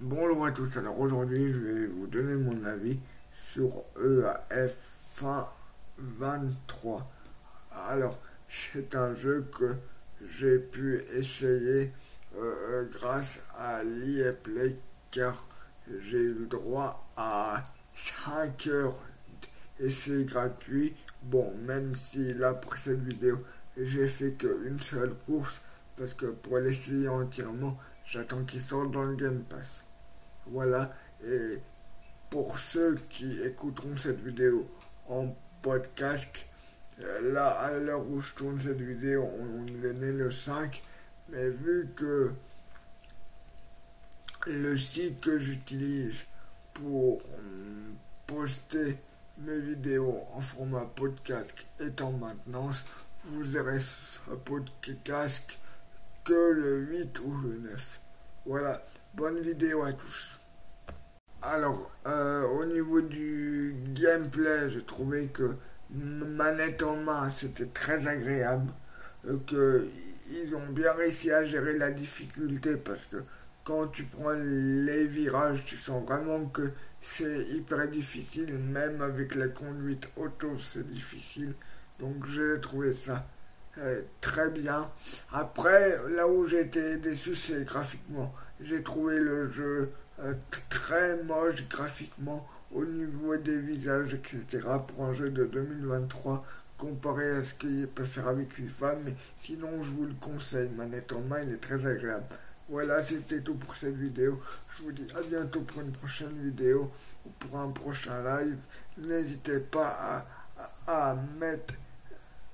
Bonjour à tous, alors aujourd'hui je vais vous donner mon avis sur EAF 23. Alors c'est un jeu que j'ai pu essayer euh, grâce à l'IA Play car j'ai eu droit à 5 heures c'est gratuit. Bon, même si là pour cette vidéo j'ai fait qu'une seule course parce que pour l'essayer entièrement j'attends qu'il sorte dans le Game Pass. Voilà, et pour ceux qui écouteront cette vidéo en podcast, euh, là, à l'heure où je tourne cette vidéo, on, est né le 5, mais vu que le site que j'utilise pour poster mes vidéos en format podcast est en maintenance, vous aurez ce podcast que le 8 ou le 9. Voilà, bonne vidéo à tous. Alors, euh, au niveau du gameplay, j'ai trouvé que manette en main, c'était très agréable. Euh, ils ont bien réussi à gérer la difficulté parce que quand tu prends les virages, tu sens vraiment que c'est hyper difficile. Même avec la conduite auto, c'est difficile. Donc j'ai trouvé ça euh, très bien. Après, là où j'ai été déçu, c'est graphiquement. J'ai trouvé le jeu euh, très moche graphiquement au niveau des visages, etc. pour un jeu de 2023 comparé à ce qu'il peut faire avec FIFA. Mais sinon, je vous le conseille. Manette en main, il est très agréable. Voilà, c'était tout pour cette vidéo. Je vous dis à bientôt pour une prochaine vidéo ou pour un prochain live. N'hésitez pas à, à mettre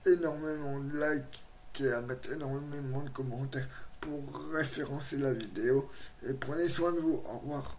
énormément de likes et à mettre énormément de commentaires pour référencer la vidéo. Et prenez soin de vous. Au revoir.